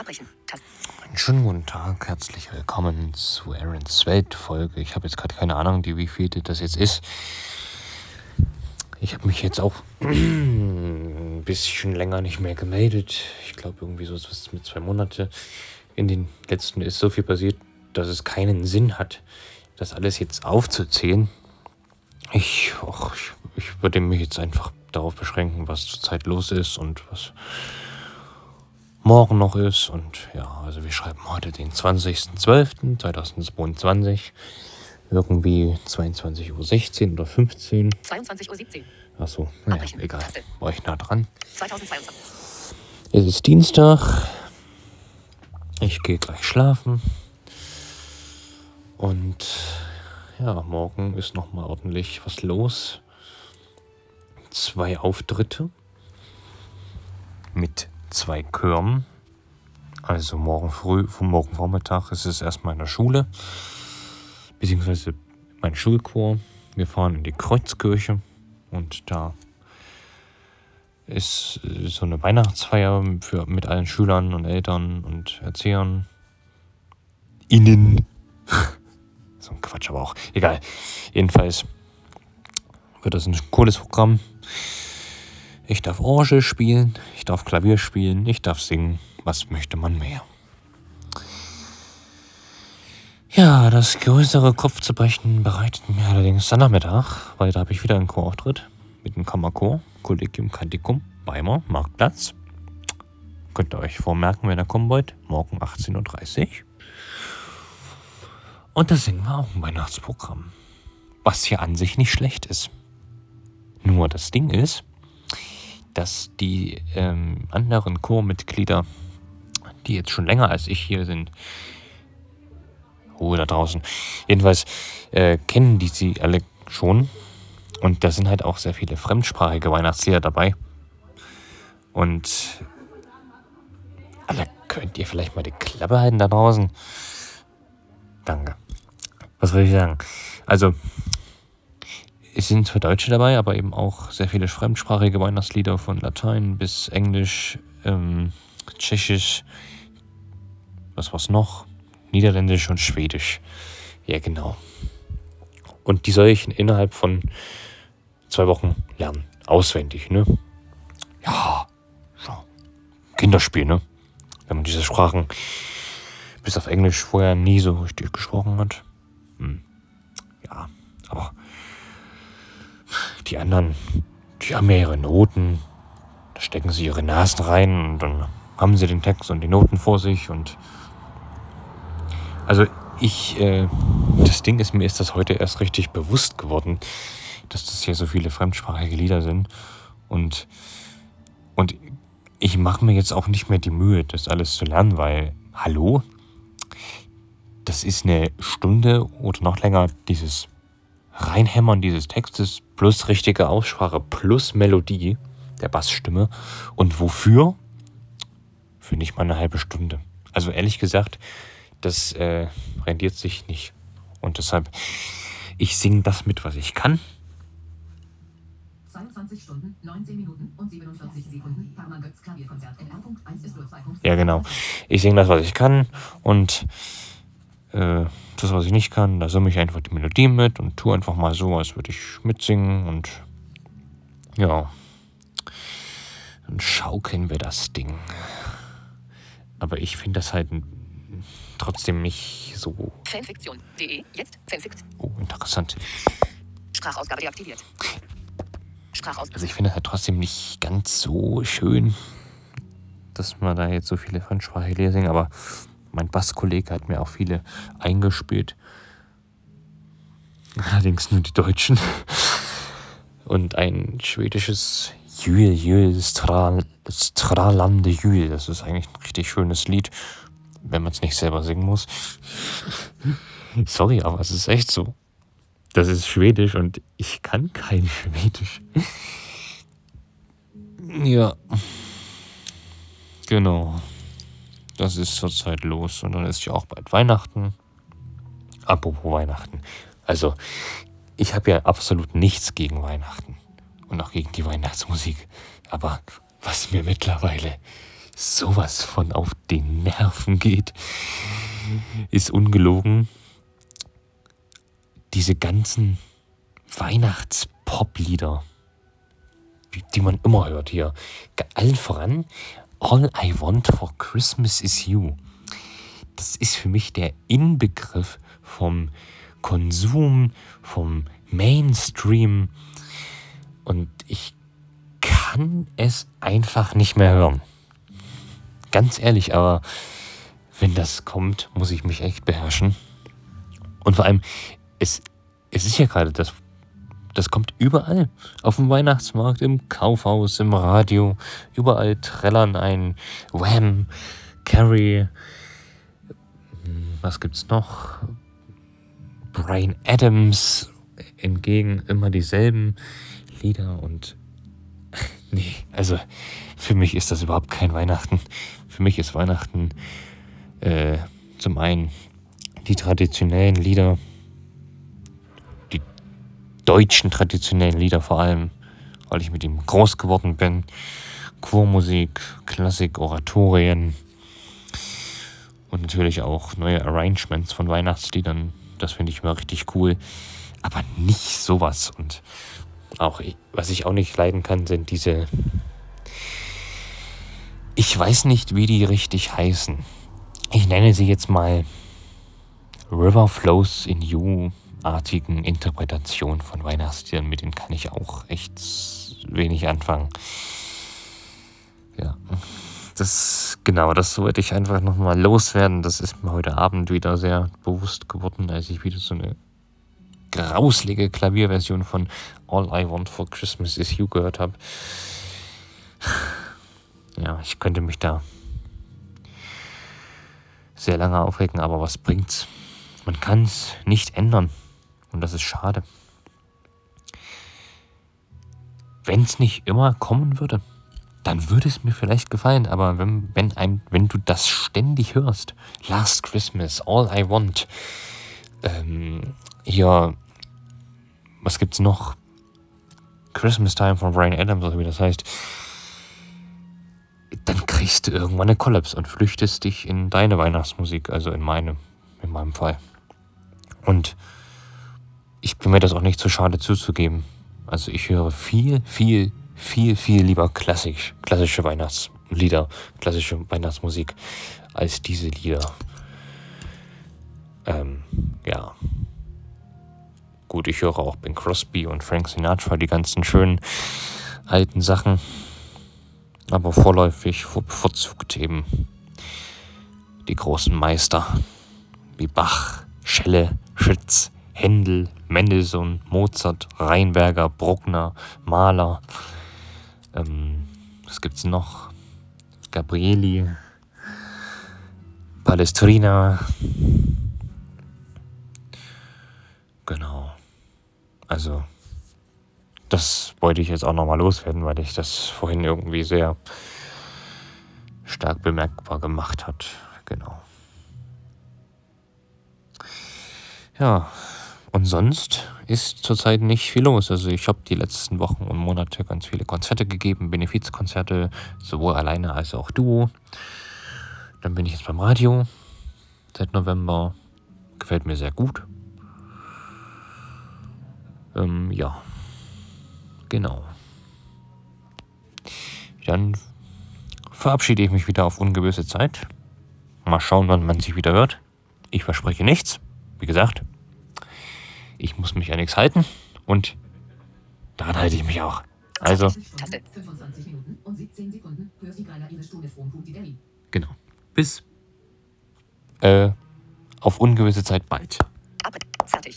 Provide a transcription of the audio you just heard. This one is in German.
Abbrechen. Taste. Einen schönen guten Tag, herzlich willkommen zu Aaron's Welt-Folge. Ich habe jetzt gerade keine Ahnung, die wie viel das jetzt ist. Ich habe mich jetzt auch ein bisschen länger nicht mehr gemeldet. Ich glaube irgendwie so was mit zwei Monate. In den letzten ist so viel passiert, dass es keinen Sinn hat, das alles jetzt aufzuzählen. Ich, och, ich, ich würde mich jetzt einfach darauf beschränken, was zurzeit los ist und was morgen noch ist. Und ja, also wir schreiben heute den 20.12.2022. Irgendwie 22.16 Uhr oder 15. 22.17 Uhr. Achso, naja, egal. War ich nah dran. 2022. Es ist Dienstag. Ich gehe gleich schlafen. Und ja, morgen ist noch mal ordentlich was los. Zwei Auftritte mit zwei Chören. Also morgen früh, morgen Vormittag ist es erstmal in der Schule, beziehungsweise mein Schulchor. Wir fahren in die Kreuzkirche und da ist äh, so eine Weihnachtsfeier für, mit allen Schülern und Eltern und Erziehern. Innen. so ein Quatsch, aber auch egal. Jedenfalls wird das ein cooles Programm. Ich darf Orgel spielen, ich darf Klavier spielen, ich darf singen. Was möchte man mehr? Ja, das größere Kopfzerbrechen bereitet mir allerdings der Nachmittag, weil da habe ich wieder einen Chorauftritt mit dem Kammerchor, Collegium Canticum, Weimar, Marktplatz. Könnt ihr euch vormerken, wenn ihr kommen wollt. Morgen 18.30 Uhr. Und da singen wir auch ein Weihnachtsprogramm. Was hier an sich nicht schlecht ist. Nur das Ding ist, dass die ähm, anderen Chormitglieder, die jetzt schon länger als ich hier sind, Ruhe da draußen, jedenfalls äh, kennen die sie alle schon. Und da sind halt auch sehr viele fremdsprachige Weihnachtslieder dabei. Und Alter, könnt ihr vielleicht mal die Klappe halten da draußen? Danke. Was soll ich sagen? Also, sind zwar Deutsche dabei, aber eben auch sehr viele fremdsprachige Weihnachtslieder von Latein bis Englisch, ähm, Tschechisch, was war's noch? Niederländisch und Schwedisch. Ja, genau. Und die soll ich innerhalb von zwei Wochen lernen. Auswendig, ne? Ja. Kinderspiel, ne? Wenn man diese Sprachen bis auf Englisch vorher nie so richtig gesprochen hat. Hm. Ja, aber die anderen, die haben ja ihre Noten. Da stecken sie ihre Nasen rein und dann haben sie den Text und die Noten vor sich und also ich, äh, das Ding ist, mir ist das heute erst richtig bewusst geworden, dass das hier so viele fremdsprachige Lieder sind. Und, und ich mache mir jetzt auch nicht mehr die Mühe, das alles zu lernen, weil, hallo, das ist eine Stunde oder noch länger dieses Reinhämmern dieses Textes plus richtige Aussprache plus Melodie der Bassstimme. Und wofür? Für nicht mal eine halbe Stunde. Also ehrlich gesagt, das äh, rendiert sich nicht. Und deshalb, ich singe das mit, was ich kann. 22 Stunden, 19 Minuten und 47 Sekunden. Götz Klavierkonzert. NR.1 ist 02. Ja, genau. Ich singe das, was ich kann. Und äh, das, was ich nicht kann, da summe ich einfach die Melodie mit und tue einfach mal so, als würde ich mitsingen. Und ja, dann schaukeln wir das Ding. Aber ich finde das halt trotzdem nicht so Fanfiktion.de. Jetzt Fanfikt. oh, interessant. Sprachausgabe deaktiviert. Sprachausgabe. Also ich finde es halt trotzdem nicht ganz so schön, dass man da jetzt so viele fremdsprachige Lieder singen, aber mein Basskollege hat mir auch viele eingespielt. Allerdings nur die Deutschen. Und ein schwedisches Jül, Jül, Stral, Stralande Jül. Das ist eigentlich ein richtig schönes Lied, wenn man es nicht selber singen muss. Sorry, aber es ist echt so. Das ist Schwedisch und ich kann kein Schwedisch. Ja. Genau. Das ist zurzeit los. Und dann ist ja auch bald Weihnachten. Apropos Weihnachten. Also, ich habe ja absolut nichts gegen Weihnachten. Und auch gegen die Weihnachtsmusik. Aber was mir mittlerweile sowas von auf den Nerven geht, ist ungelogen. Diese ganzen Weihnachts-Pop-Lieder, die, man immer hört hier. Allen voran, All I Want for Christmas is You. Das ist für mich der Inbegriff vom Konsum, vom Mainstream. Und ich kann es einfach nicht mehr hören. Ganz ehrlich, aber wenn das kommt, muss ich mich echt beherrschen. Und vor allem, es, es ist ja gerade das, das kommt überall. Auf dem Weihnachtsmarkt, im Kaufhaus, im Radio. Überall trällern ein Wham, Carrie. hm, Was gibt's noch? Brian Adams. Entgegen immer dieselben Lieder und nee, also für mich ist das überhaupt kein Weihnachten. Für mich ist Weihnachten äh, zum einen die traditionellen Lieder, deutschen traditionellen Lieder vor allem, weil ich mit ihm groß geworden bin. Chormusik, Klassik, Oratorien und natürlich auch neue Arrangements von Weihnachtsliedern. Das finde ich immer richtig cool. Aber nicht sowas. Und auch, was ich auch nicht leiden kann, sind diese. Ich weiß nicht, wie die richtig heißen. Ich nenne sie jetzt mal River Flows in You artigen Interpretationen von Weihnachtsliedern. Mit denen kann ich auch echt wenig anfangen. Ja. Das, genau, das wollte ich einfach nochmal loswerden. Das ist mir heute Abend wieder sehr bewusst geworden, als ich wieder so eine grauslige Klavierversion von All I Want for Christmas is You gehört habe. Ja, ich könnte mich da sehr lange aufregen, aber was bringt's? Man kann es nicht ändern. Und das ist schade. Wenn es nicht immer kommen würde, dann würde es mir vielleicht gefallen. Aber wenn, wenn, ein, wenn du das ständig hörst, Last Christmas, All I Want, ähm, hier, was gibt's noch? Christmas Time von Brian Adams, oder wie das heißt. Dann kriegst du irgendwann eine Kollaps und flüchtest dich in deine Weihnachtsmusik, also in meine, in meinem Fall. Und ich bin mir das auch nicht zu schade zuzugeben. Also ich höre viel, viel, viel, viel lieber klassisch, klassische Weihnachtslieder, klassische Weihnachtsmusik als diese Lieder. Ähm, ja. Gut, ich höre auch Ben Crosby und Frank Sinatra, die ganzen schönen alten Sachen. Aber vorläufig bevorzugt eben die großen Meister wie Bach, Schelle, Schütz, Händel, Mendelssohn, Mozart, Reinberger, Bruckner, Mahler. Ähm, was gibt's noch? Gabrieli, Palestrina. Genau. Also, das wollte ich jetzt auch nochmal loswerden, weil ich das vorhin irgendwie sehr stark bemerkbar gemacht hat. Genau. Ja, und sonst ist zurzeit nicht viel los. Also ich habe die letzten Wochen und Monate ganz viele Konzerte gegeben, Benefizkonzerte, sowohl alleine als auch duo. Dann bin ich jetzt beim Radio seit November. Gefällt mir sehr gut. Ähm, ja, genau. Dann verabschiede ich mich wieder auf ungewisse Zeit. Mal schauen, wann man sich wieder hört. Ich verspreche nichts. Wie gesagt, ich muss mich an nichts halten und daran halte ich mich auch. Also, 25 Minuten und 17 Sekunden. Hörst die Geiler ihre Stunde from Puti Delhi. genau. Bis äh, auf ungewisse Zeit bald.